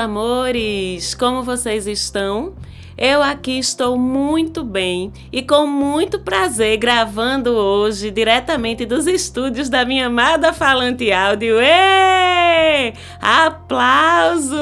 Amores! Como vocês estão? Eu aqui estou muito bem e com muito prazer gravando hoje diretamente dos estúdios da minha amada Falante Áudio. Êêê! Aplausos!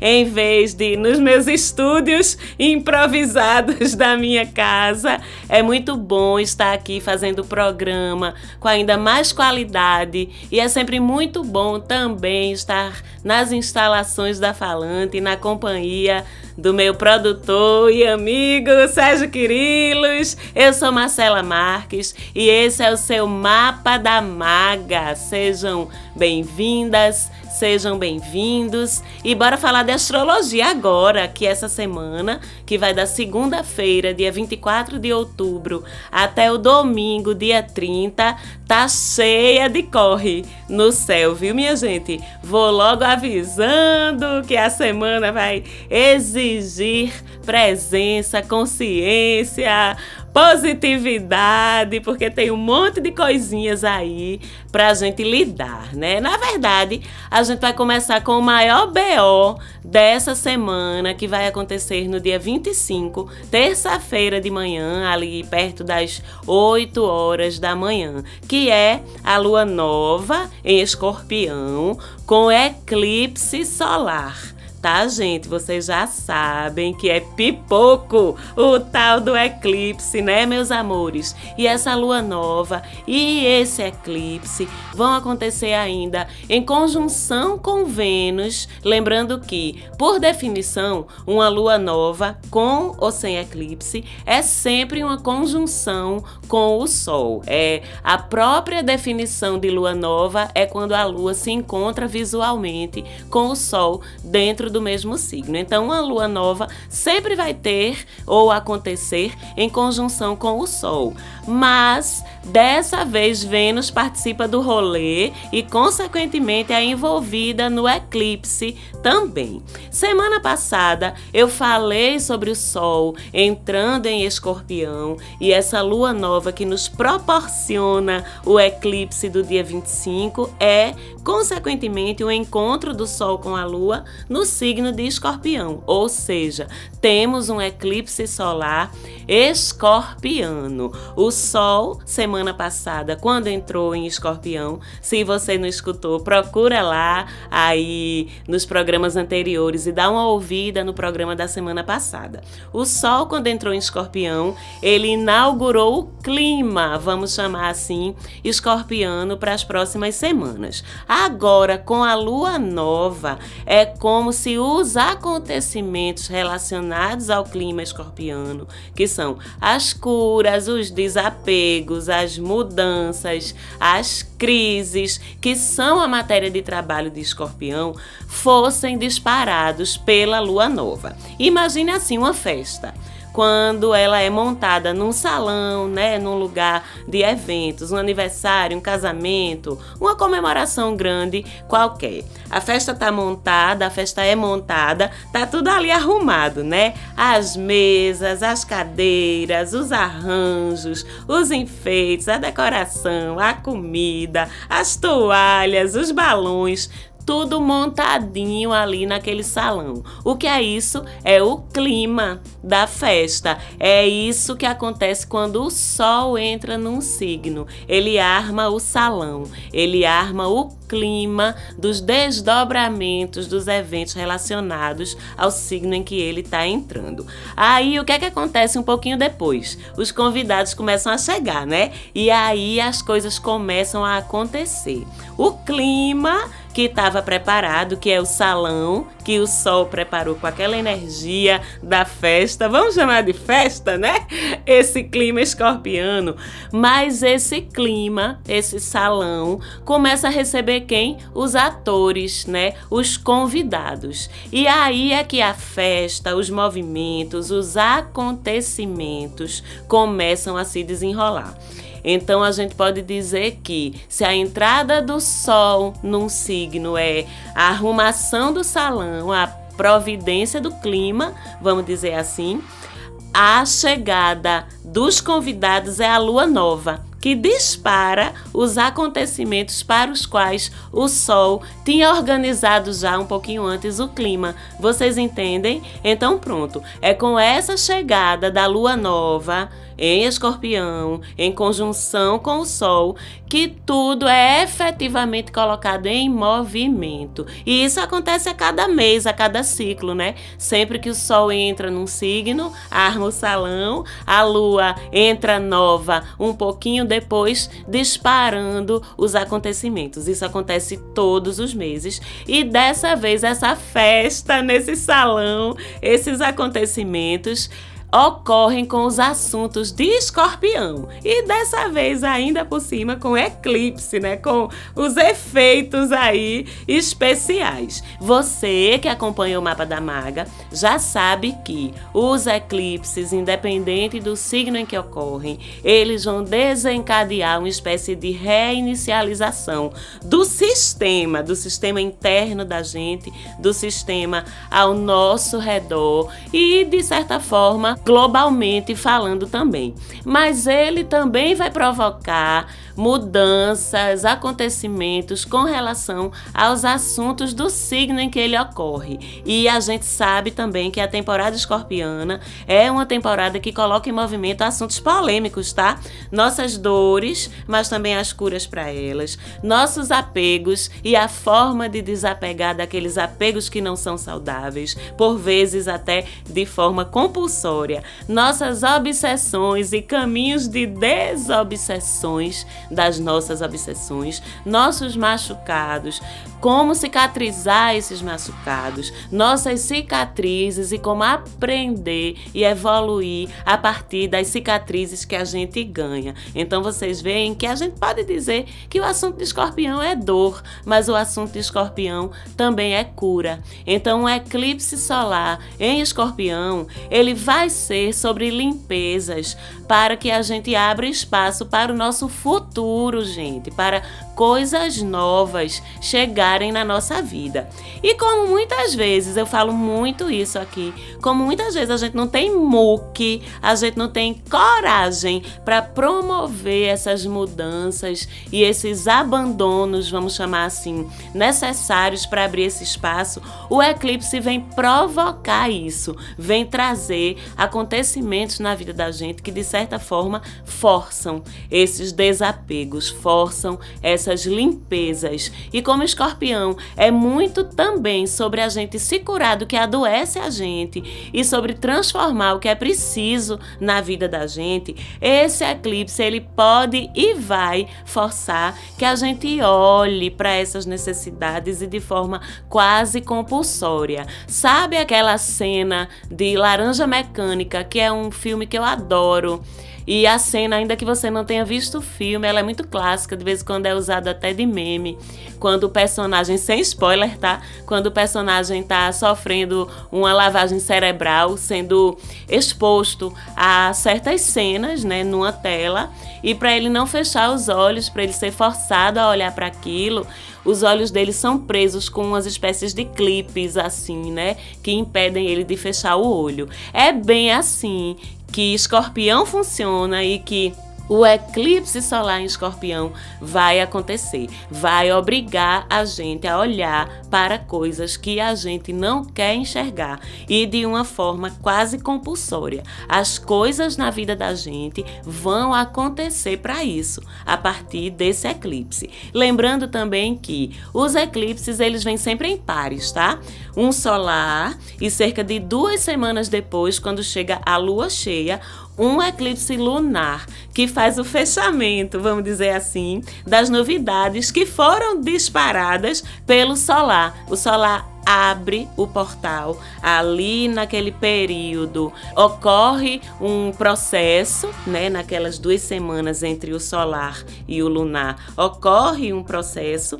Em vez de nos meus estúdios improvisados da minha casa. É muito bom estar aqui fazendo o programa com ainda mais qualidade e é sempre muito bom também estar nas instalações da Falante, na companhia do meu produtor e amigo Sérgio Quirilos. Eu sou Marcela Marques e esse é o seu Mapa da Maga. Sejam bem-vindas, sejam bem-vindos e bora falar de astrologia agora, que essa semana, que vai da segunda-feira, dia 24 de outubro, até o domingo, dia 30, tá cheia de corre no céu, viu, minha gente? Vou logo avisando que a semana vai exigir presença, consciência, positividade, porque tem um monte de coisinhas aí pra gente lidar, né? Na verdade, a gente vai começar com o maior BO dessa semana, que vai acontecer no dia 25, terça-feira de manhã, ali perto das 8 horas da manhã, que é a lua nova em Escorpião com eclipse solar tá, gente? Vocês já sabem que é pipoco o tal do eclipse, né, meus amores? E essa lua nova e esse eclipse vão acontecer ainda em conjunção com Vênus, lembrando que, por definição, uma lua nova com ou sem eclipse é sempre uma conjunção com o Sol. É a própria definição de lua nova é quando a lua se encontra visualmente com o Sol dentro do do mesmo signo. Então, a lua nova sempre vai ter ou acontecer em conjunção com o Sol. Mas dessa vez Vênus participa do rolê e, consequentemente, é envolvida no eclipse também. Semana passada eu falei sobre o Sol entrando em Escorpião e essa lua nova que nos proporciona o eclipse do dia 25 é, consequentemente, o encontro do Sol com a Lua no signo de Escorpião, ou seja, temos um eclipse solar escorpiano. O Sol, semana passada, quando entrou em Escorpião, se você não escutou, procura lá aí nos programas anteriores e dá uma ouvida no programa da semana passada. O Sol, quando entrou em Escorpião, ele inaugurou o clima, vamos chamar assim, escorpiano para as próximas semanas. Agora, com a lua nova, é como se os acontecimentos relacionados ao clima escorpiano, que são as curas, os desapegos, as mudanças, as crises, que são a matéria de trabalho de escorpião, fossem disparados pela lua nova. Imagine assim uma festa quando ela é montada num salão, né, num lugar de eventos, um aniversário, um casamento, uma comemoração grande qualquer. A festa tá montada, a festa é montada, tá tudo ali arrumado, né? As mesas, as cadeiras, os arranjos, os enfeites, a decoração, a comida, as toalhas, os balões, tudo montadinho ali naquele salão. O que é isso? É o clima da festa. É isso que acontece quando o sol entra num signo. Ele arma o salão, ele arma o clima dos desdobramentos dos eventos relacionados ao signo em que ele está entrando. Aí o que é que acontece um pouquinho depois? Os convidados começam a chegar, né? E aí as coisas começam a acontecer. O clima que estava preparado, que é o salão que o sol preparou com aquela energia da festa. Vamos chamar de festa, né? Esse clima escorpiano. Mas esse clima, esse salão, começa a receber quem? Os atores, né? Os convidados. E aí é que a festa, os movimentos, os acontecimentos começam a se desenrolar. Então a gente pode dizer que se a entrada do sol num signo é a arrumação do salão, a providência do clima, vamos dizer assim, a chegada dos convidados é a lua nova, que dispara os acontecimentos para os quais o Sol tinha organizado já um pouquinho antes o clima. Vocês entendem? Então, pronto. É com essa chegada da lua nova em escorpião, em conjunção com o Sol, que tudo é efetivamente colocado em movimento. E isso acontece a cada mês, a cada ciclo, né? Sempre que o Sol entra num signo, arma o salão, a Lua entra nova um pouquinho depois, disparando os acontecimentos. Isso acontece todos os meses. E dessa vez, essa festa nesse salão, esses acontecimentos ocorrem com os assuntos de escorpião. E dessa vez, ainda por cima, com eclipse, né? Com os efeitos aí especiais. Você que acompanha o mapa da maga já sabe que os eclipses, independente do signo em que ocorrem, eles vão desencadear uma espécie de reinicialização do sistema, do sistema interno da gente, do sistema ao nosso redor e, de certa forma, globalmente falando também. Mas ele também vai provocar mudanças, acontecimentos com relação aos assuntos do signo em que ele ocorre. E a gente sabe também que a temporada escorpiana é uma temporada que coloca em movimento assuntos polêmicos, tá? Nossas dores, mas também as curas para elas, nossos apegos e a forma de desapegar daqueles apegos que não são saudáveis, por vezes até de forma compulsória, nossas obsessões e caminhos de desobsessões das nossas obsessões, nossos machucados, como cicatrizar esses machucados, nossas cicatrizes e como aprender e evoluir a partir das cicatrizes que a gente ganha. Então vocês veem que a gente pode dizer que o assunto de escorpião é dor, mas o assunto de escorpião também é cura. Então o eclipse solar em escorpião, ele vai ser sobre limpezas para que a gente abra espaço para o nosso futuro, gente, para coisas novas na nossa vida. E como muitas vezes, eu falo muito isso aqui, como muitas vezes a gente não tem muque, a gente não tem coragem para promover essas mudanças e esses abandonos, vamos chamar assim, necessários para abrir esse espaço, o eclipse vem provocar isso, vem trazer acontecimentos na vida da gente que de certa forma forçam esses desapegos, forçam essa essas limpezas. E como escorpião é muito também sobre a gente se curar do que adoece a gente e sobre transformar o que é preciso na vida da gente, esse eclipse ele pode e vai forçar que a gente olhe para essas necessidades e de forma quase compulsória. Sabe aquela cena de Laranja Mecânica, que é um filme que eu adoro? E a cena, ainda que você não tenha visto o filme, ela é muito clássica, de vez em quando é usada até de meme. Quando o personagem, sem spoiler, tá? Quando o personagem tá sofrendo uma lavagem cerebral, sendo exposto a certas cenas, né, numa tela, e para ele não fechar os olhos, para ele ser forçado a olhar para aquilo, os olhos dele são presos com umas espécies de clipes assim, né, que impedem ele de fechar o olho. É bem assim que escorpião funciona e que o eclipse solar em escorpião vai acontecer, vai obrigar a gente a olhar para coisas que a gente não quer enxergar e de uma forma quase compulsória. As coisas na vida da gente vão acontecer para isso, a partir desse eclipse. Lembrando também que os eclipses eles vêm sempre em pares, tá? Um solar e cerca de duas semanas depois, quando chega a lua cheia, um eclipse lunar que faz o fechamento, vamos dizer assim, das novidades que foram disparadas pelo solar. O solar abre o portal ali naquele período ocorre um processo, né, naquelas duas semanas entre o solar e o lunar, ocorre um processo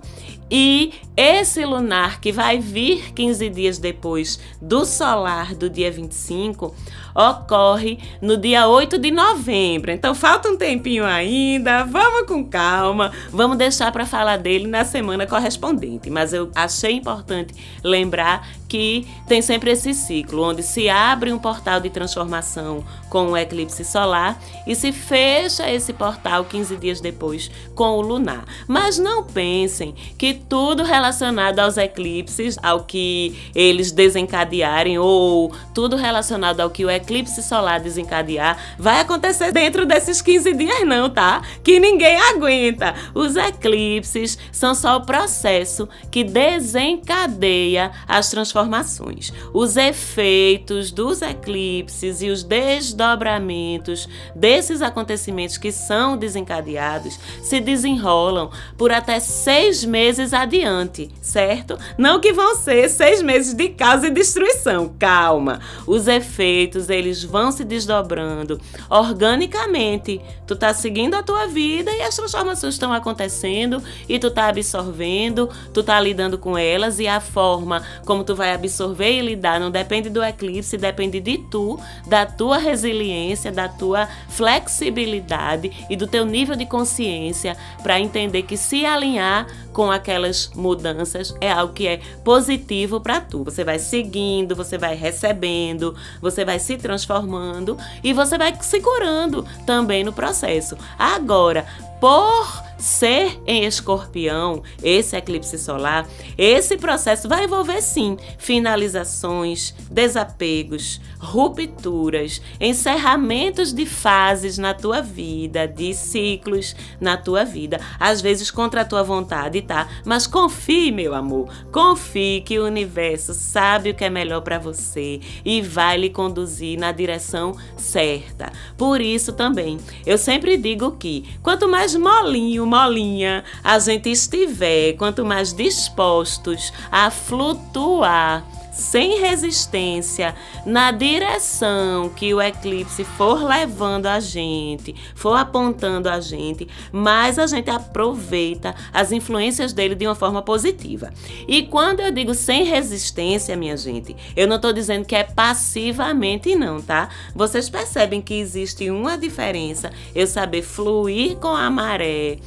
e esse lunar que vai vir 15 dias depois do solar do dia 25 ocorre no dia 8 de novembro. Então falta um tempinho ainda, vamos com calma, vamos deixar para falar dele na semana correspondente. Mas eu achei importante lembrar que tem sempre esse ciclo, onde se abre um portal de transformação com o eclipse solar e se fecha esse portal 15 dias depois com o lunar. Mas não pensem que tudo relacionado aos eclipses, ao que eles desencadearem ou tudo relacionado ao que o eclipse solar desencadear, vai acontecer dentro desses 15 dias não, tá? Que ninguém aguenta. Os eclipses são só o processo que desencadeia as transformações. Os efeitos dos eclipses e os desdobramentos desses acontecimentos que são desencadeados se desenrolam por até seis meses adiante, certo? Não que vão ser seis meses de caos e destruição. Calma. Os efeitos eles vão se desdobrando organicamente. Tu tá seguindo a tua vida e as transformações estão acontecendo e tu tá absorvendo, tu tá lidando com elas e a forma como tu vai absorver e lidar não depende do eclipse, depende de tu, da tua resiliência, da tua flexibilidade e do teu nível de consciência para entender que se alinhar com aquelas mudanças é algo que é positivo para tu. Você vai seguindo, você vai recebendo, você vai se transformando e você vai se curando também no processo. Agora, por ser em escorpião, esse eclipse solar, esse processo vai envolver sim finalizações, desapegos, rupturas, encerramentos de fases na tua vida, de ciclos na tua vida, às vezes contra a tua vontade, tá? Mas confie, meu amor, confie que o universo sabe o que é melhor para você e vai lhe conduzir na direção certa. Por isso também, eu sempre digo que quanto mais molinho molinha a gente estiver, quanto mais dispostos a flutuar sem resistência na direção que o eclipse for levando a gente, for apontando a gente, mais a gente aproveita as influências dele de uma forma positiva. E quando eu digo sem resistência, minha gente, eu não estou dizendo que é passivamente, não, tá? Vocês percebem que existe uma diferença eu saber fluir com a maré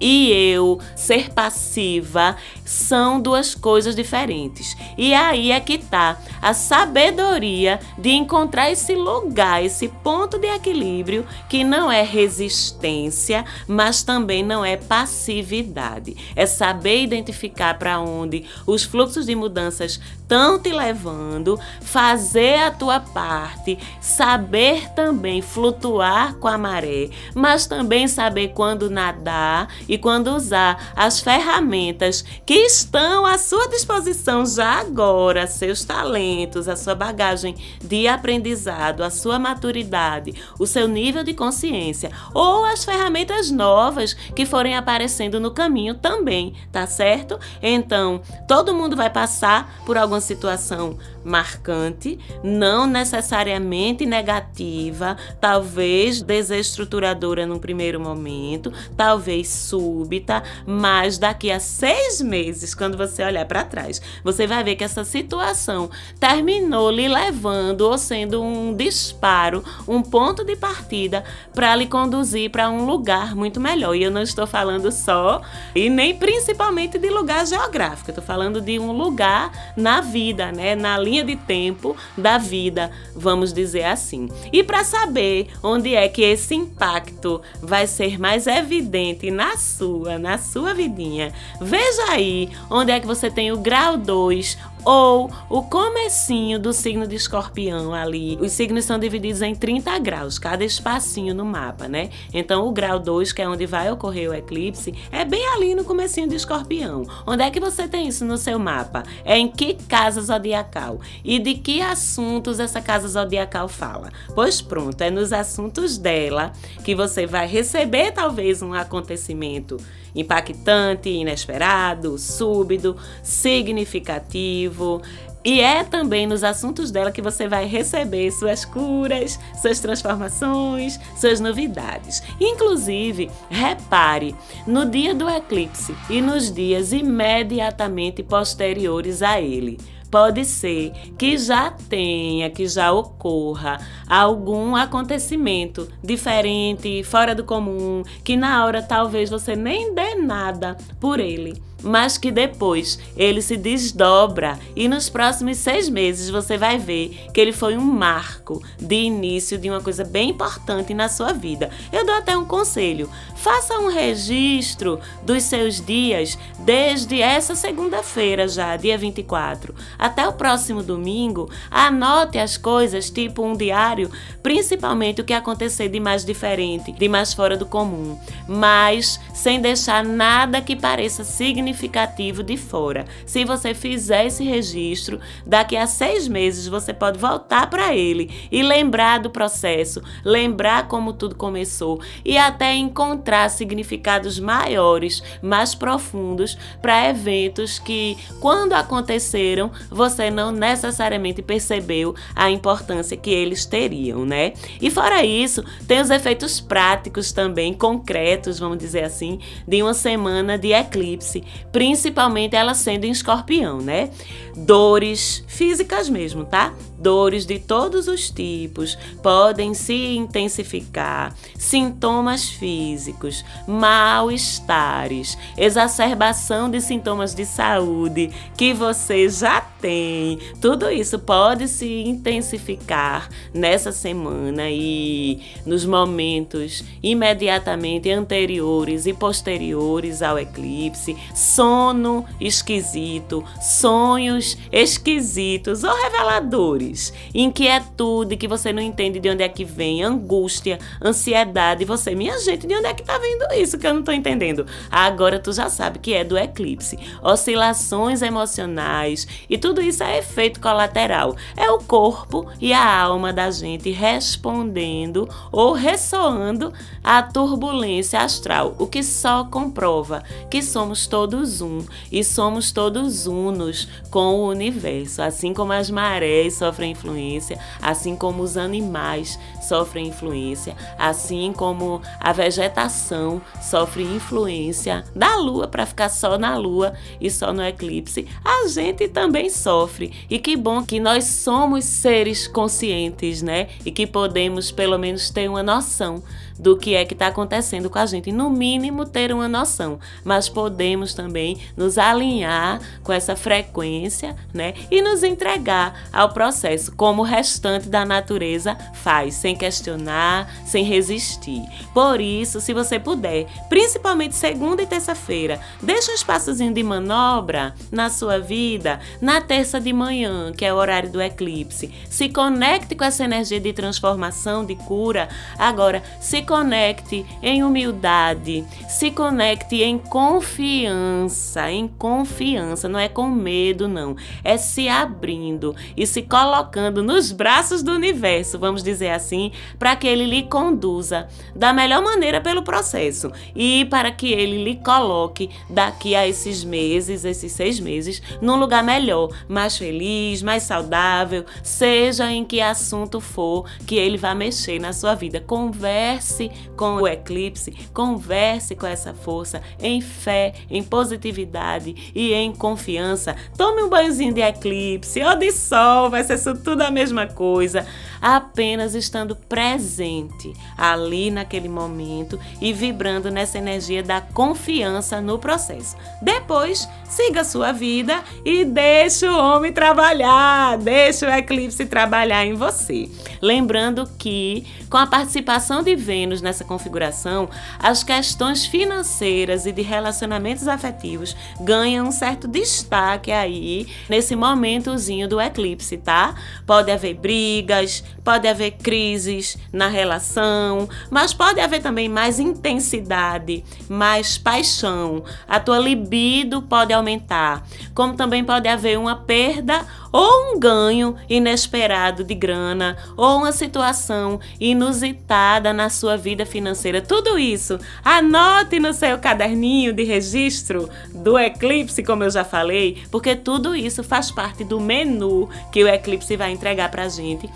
e eu ser passiva são duas coisas diferentes. E aí é que tá a sabedoria de encontrar esse lugar, esse ponto de equilíbrio que não é resistência, mas também não é passividade. É saber identificar para onde os fluxos de mudanças estão te levando, fazer a tua parte, saber também flutuar com a maré, mas também saber quando nadar e quando usar as ferramentas que estão à sua disposição já agora, seus talentos, a sua bagagem de aprendizado, a sua maturidade, o seu nível de consciência ou as ferramentas novas que forem aparecendo no caminho também, tá certo? Então, todo mundo vai passar por alguma situação marcante, não necessariamente negativa, talvez desestruturadora no primeiro momento, talvez súbita, mas daqui a seis meses, quando você olhar para trás, você vai ver que essa situação terminou lhe levando ou sendo um disparo, um ponto de partida para lhe conduzir para um lugar muito melhor. E eu não estou falando só e nem principalmente de lugar geográfico, estou falando de um lugar na vida, né, na linha de tempo da vida, vamos dizer assim. E para saber onde é que esse impacto vai ser mais evidente na sua, na sua vidinha, veja aí onde é que você tem o grau 2 ou o comecinho do signo de escorpião ali. Os signos são divididos em 30 graus, cada espacinho no mapa, né? Então o grau 2, que é onde vai ocorrer o eclipse, é bem ali no comecinho de escorpião. Onde é que você tem isso no seu mapa? É em que casa zodiacal? E de que assuntos essa casa zodiacal fala? Pois pronto, é nos assuntos dela que você vai receber talvez um acontecimento impactante, inesperado, súbito, significativo. E é também nos assuntos dela que você vai receber suas curas, suas transformações, suas novidades. Inclusive, repare, no dia do eclipse e nos dias imediatamente posteriores a ele pode ser que já tenha, que já ocorra algum acontecimento diferente, fora do comum, que na hora talvez você nem dê nada por ele mas que depois ele se desdobra e nos próximos seis meses você vai ver que ele foi um marco de início de uma coisa bem importante na sua vida. Eu dou até um conselho: faça um registro dos seus dias desde essa segunda-feira já, dia 24, até o próximo domingo. Anote as coisas, tipo um diário, principalmente o que acontecer de mais diferente, de mais fora do comum, mas sem deixar nada que pareça significativo de fora. Se você fizer esse registro, daqui a seis meses você pode voltar para ele e lembrar do processo, lembrar como tudo começou e até encontrar significados maiores, mais profundos para eventos que, quando aconteceram, você não necessariamente percebeu a importância que eles teriam, né? E fora isso, tem os efeitos práticos também, concretos, vamos dizer assim, de uma semana de eclipse, principalmente ela sendo em escorpião, né? Dores físicas mesmo, tá? Dores de todos os tipos podem se intensificar, sintomas físicos, mal-estares, exacerbação de sintomas de saúde que você já tem. Tudo isso pode se intensificar nessa semana e nos momentos imediatamente anteriores e posteriores ao eclipse. Sono esquisito, sonhos esquisitos ou reveladores dores, inquietude que você não entende de onde é que vem, angústia, ansiedade. Você, minha gente, de onde é que tá vindo isso que eu não tô entendendo? Agora tu já sabe que é do eclipse. Oscilações emocionais e tudo isso é efeito colateral. É o corpo e a alma da gente respondendo ou ressoando à turbulência astral, o que só comprova que somos todos um e somos todos unos com o universo, assim como as marés sofrem influência, assim como os animais sofrem influência, assim como a vegetação sofre influência da lua para ficar só na lua e só no eclipse, a gente também sofre. E que bom que nós somos seres conscientes, né? E que podemos pelo menos ter uma noção do que é que está acontecendo com a gente, no mínimo ter uma noção, mas podemos também nos alinhar com essa frequência, né, e nos entregar ao processo, como o restante da natureza faz, sem questionar, sem resistir. Por isso, se você puder, principalmente segunda e terça-feira, deixa um espaçozinho de manobra na sua vida na terça de manhã, que é o horário do eclipse. Se conecte com essa energia de transformação, de cura. Agora, se conecte em humildade, se conecte em confiança, em confiança, não é com medo, não. É se abrindo e se colocando nos braços do universo, vamos dizer assim, para que ele lhe conduza da melhor maneira pelo processo e para que ele lhe coloque daqui a esses meses, esses seis meses, num lugar melhor, mais feliz, mais saudável, seja em que assunto for que ele vá mexer na sua vida. Converse Converse com o eclipse, converse com essa força em fé, em positividade e em confiança. Tome um banhozinho de eclipse ou de sol, vai ser tudo a mesma coisa. Apenas estando presente ali naquele momento e vibrando nessa energia da confiança no processo. Depois, siga a sua vida e deixe o homem trabalhar, deixe o eclipse trabalhar em você. Lembrando que, com a participação de Vênus nessa configuração, as questões financeiras e de relacionamentos afetivos ganham um certo destaque aí nesse momentozinho do eclipse, tá? Pode haver brigas, pode haver crises na relação, mas pode haver também mais intensidade, mais paixão. A tua libido pode aumentar, como também pode haver uma perda ou um ganho inesperado de grana, ou uma situação inusitada na sua vida financeira. Tudo isso, anote no seu caderninho de registro do Eclipse, como eu já falei, porque tudo isso faz parte do menu que o Eclipse vai entregar pra gente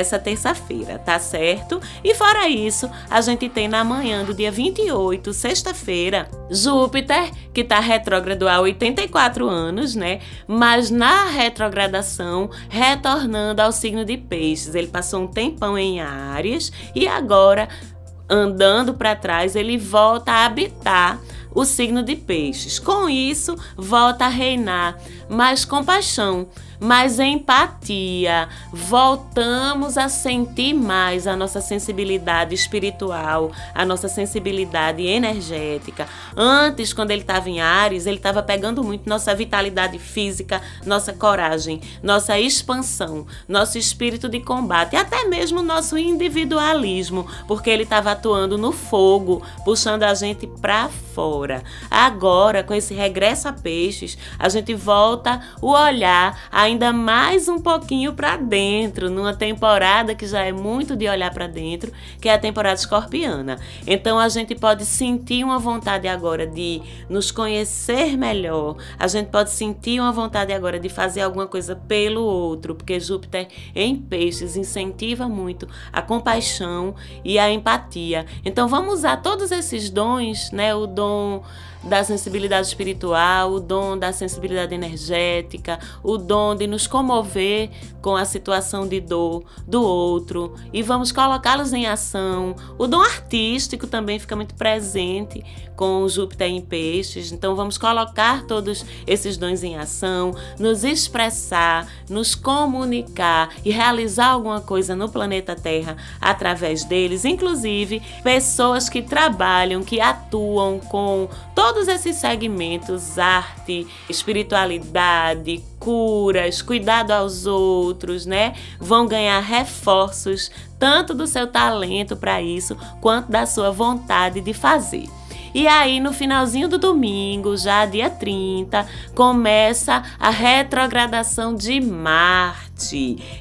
nessa terça-feira, tá certo? E fora isso, a gente tem na manhã do dia 28, sexta-feira, Júpiter, que tá retrógrado há 84 anos, né? Mas na retrogradação retornando ao signo de Peixes. Ele passou um tempão em Áries e agora andando para trás, ele volta a habitar o signo de Peixes. Com isso, volta a reinar mais compaixão mais empatia. Voltamos a sentir mais a nossa sensibilidade espiritual, a nossa sensibilidade energética. Antes, quando ele estava em Ares, ele estava pegando muito nossa vitalidade física, nossa coragem, nossa expansão, nosso espírito de combate, até mesmo nosso individualismo, porque ele estava atuando no fogo, puxando a gente para fora. Agora, com esse regresso a peixes, a gente volta o olhar a ainda mais um pouquinho para dentro, numa temporada que já é muito de olhar para dentro, que é a temporada escorpiana. Então a gente pode sentir uma vontade agora de nos conhecer melhor, a gente pode sentir uma vontade agora de fazer alguma coisa pelo outro, porque Júpiter em peixes incentiva muito a compaixão e a empatia. Então vamos usar todos esses dons, né? O dom da sensibilidade espiritual, o dom da sensibilidade energética, o dom de nos comover com a situação de dor do outro. E vamos colocá-los em ação. O dom artístico também fica muito presente com Júpiter em peixes, então vamos colocar todos esses dons em ação, nos expressar, nos comunicar e realizar alguma coisa no planeta Terra através deles, inclusive pessoas que trabalham, que atuam com todos esses segmentos, arte, espiritualidade, curas, cuidado aos outros, né? Vão ganhar reforços tanto do seu talento para isso, quanto da sua vontade de fazer. E aí, no finalzinho do domingo, já dia 30, começa a retrogradação de Marte,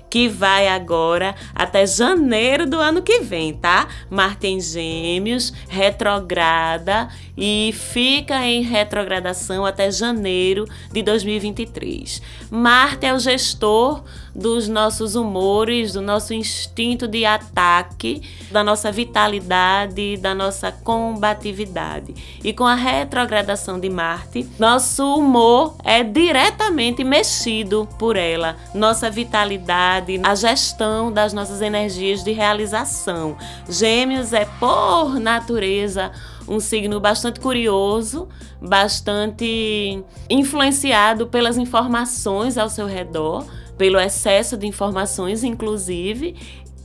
que vai agora até janeiro do ano que vem, tá? Marte em Gêmeos, retrograda e fica em retrogradação até janeiro de 2023. Marte é o gestor dos nossos humores, do nosso instinto de ataque, da nossa vitalidade, da nossa combatividade. E com a retrogradação de Marte, nosso humor é diretamente mexido por ela, nossa vitalidade, a gestão das nossas energias de realização. Gêmeos é por natureza um signo bastante curioso, bastante influenciado pelas informações ao seu redor, pelo excesso de informações, inclusive,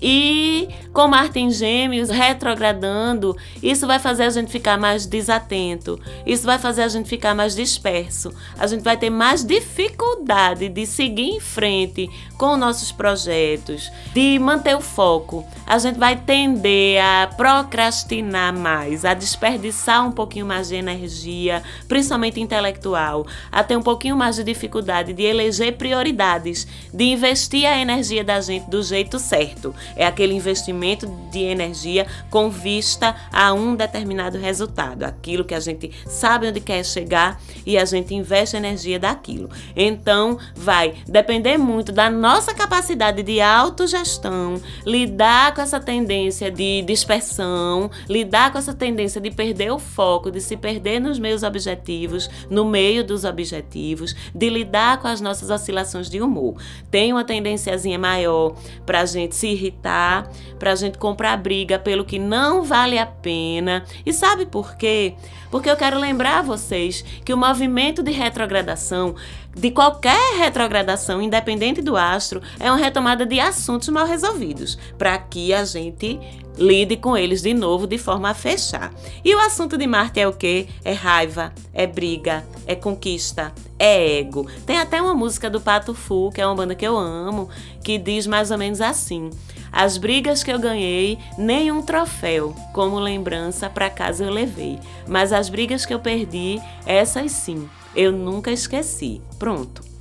e com Marte em Gêmeos retrogradando, isso vai fazer a gente ficar mais desatento, isso vai fazer a gente ficar mais disperso, a gente vai ter mais dificuldade de seguir em frente com nossos projetos, de manter o foco. A gente vai tender a procrastinar mais, a desperdiçar um pouquinho mais de energia, principalmente intelectual, a ter um pouquinho mais de dificuldade de eleger prioridades, de investir a energia da gente do jeito certo é aquele investimento de energia com vista a um determinado resultado, aquilo que a gente sabe onde quer chegar e a gente investe energia daquilo. Então, vai depender muito da nossa capacidade de autogestão, lidar com essa tendência de dispersão, lidar com essa tendência de perder o foco, de se perder nos meus objetivos, no meio dos objetivos, de lidar com as nossas oscilações de humor. Tem uma tendênciazinha maior para a gente se irritar para pra gente comprar briga pelo que não vale a pena. E sabe por quê? Porque eu quero lembrar a vocês que o movimento de retrogradação, de qualquer retrogradação, independente do astro, é uma retomada de assuntos mal resolvidos, para que a gente lide com eles de novo de forma a fechar. E o assunto de Marte é o quê? É raiva, é briga, é conquista, é ego. Tem até uma música do Pato Fu, que é uma banda que eu amo, que diz mais ou menos assim: as brigas que eu ganhei, nenhum troféu como lembrança para casa eu levei. Mas as brigas que eu perdi, essas sim, eu nunca esqueci. Pronto.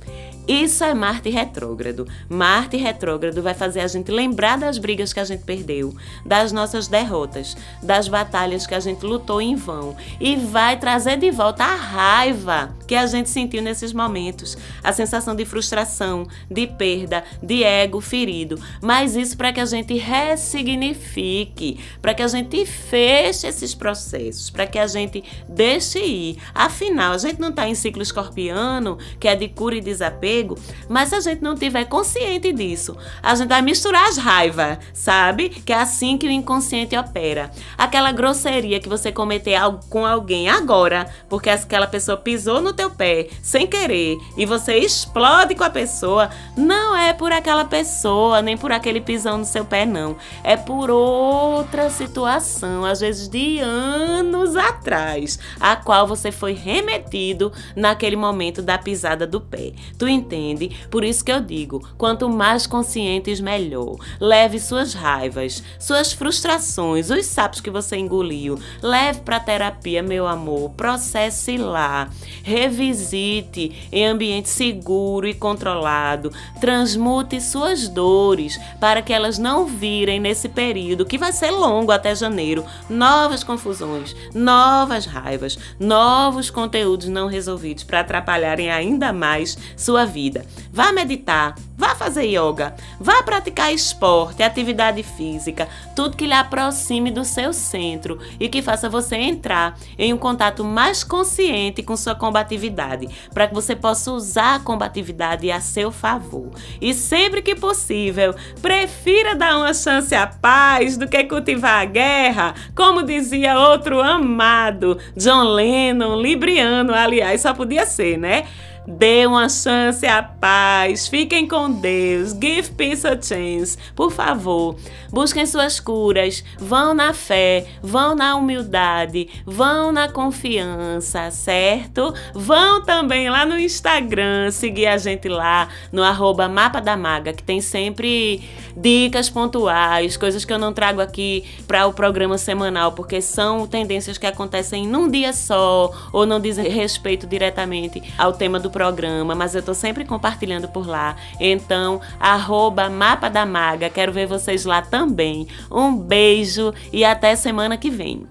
Isso é Marte retrógrado. Marte retrógrado vai fazer a gente lembrar das brigas que a gente perdeu, das nossas derrotas, das batalhas que a gente lutou em vão e vai trazer de volta a raiva que a gente sentiu nesses momentos, a sensação de frustração, de perda, de ego ferido. Mas isso para que a gente ressignifique, para que a gente feche esses processos, para que a gente deixe ir. Afinal, a gente não está em ciclo escorpiano, que é de cura e desapego desapego. Mas se a gente não tiver consciente disso, a gente vai misturar as raivas, sabe? Que é assim que o inconsciente opera. Aquela grosseria que você cometer com alguém agora, porque aquela pessoa pisou no teu pé sem querer e você explode com a pessoa, não é por aquela pessoa, nem por aquele pisão no seu pé, não. É por outra situação, às vezes de anos atrás, a qual você foi remetido naquele momento da pisada do pé. Tu entende? Por isso que eu digo: quanto mais conscientes, melhor. Leve suas raivas, suas frustrações, os sapos que você engoliu, leve para terapia, meu amor. Processe lá. Revisite em ambiente seguro e controlado. Transmute suas dores para que elas não virem nesse período que vai ser longo até janeiro novas confusões, novas raivas, novos conteúdos não resolvidos para atrapalharem ainda mais sua vida. Vá meditar, vá fazer yoga, vá praticar esporte, atividade física, tudo que lhe aproxime do seu centro e que faça você entrar em um contato mais consciente com sua combatividade, para que você possa usar a combatividade a seu favor. E sempre que possível, prefira dar uma chance à paz do que cultivar a guerra, como dizia outro amado, John Lennon, libriano, aliás, só podia ser, né? Dê uma chance à paz. Fiquem com Deus. Give peace a chance. Por favor, busquem suas curas. Vão na fé, vão na humildade, vão na confiança, certo? Vão também lá no Instagram, seguir a gente lá no arroba Mapa da Maga, que tem sempre dicas pontuais, coisas que eu não trago aqui para o programa semanal, porque são tendências que acontecem num dia só ou não dizem respeito diretamente ao tema do programa, mas eu tô sempre compartilhando por lá. Então, arroba Mapa da Maga, quero ver vocês lá também. Um beijo e até semana que vem.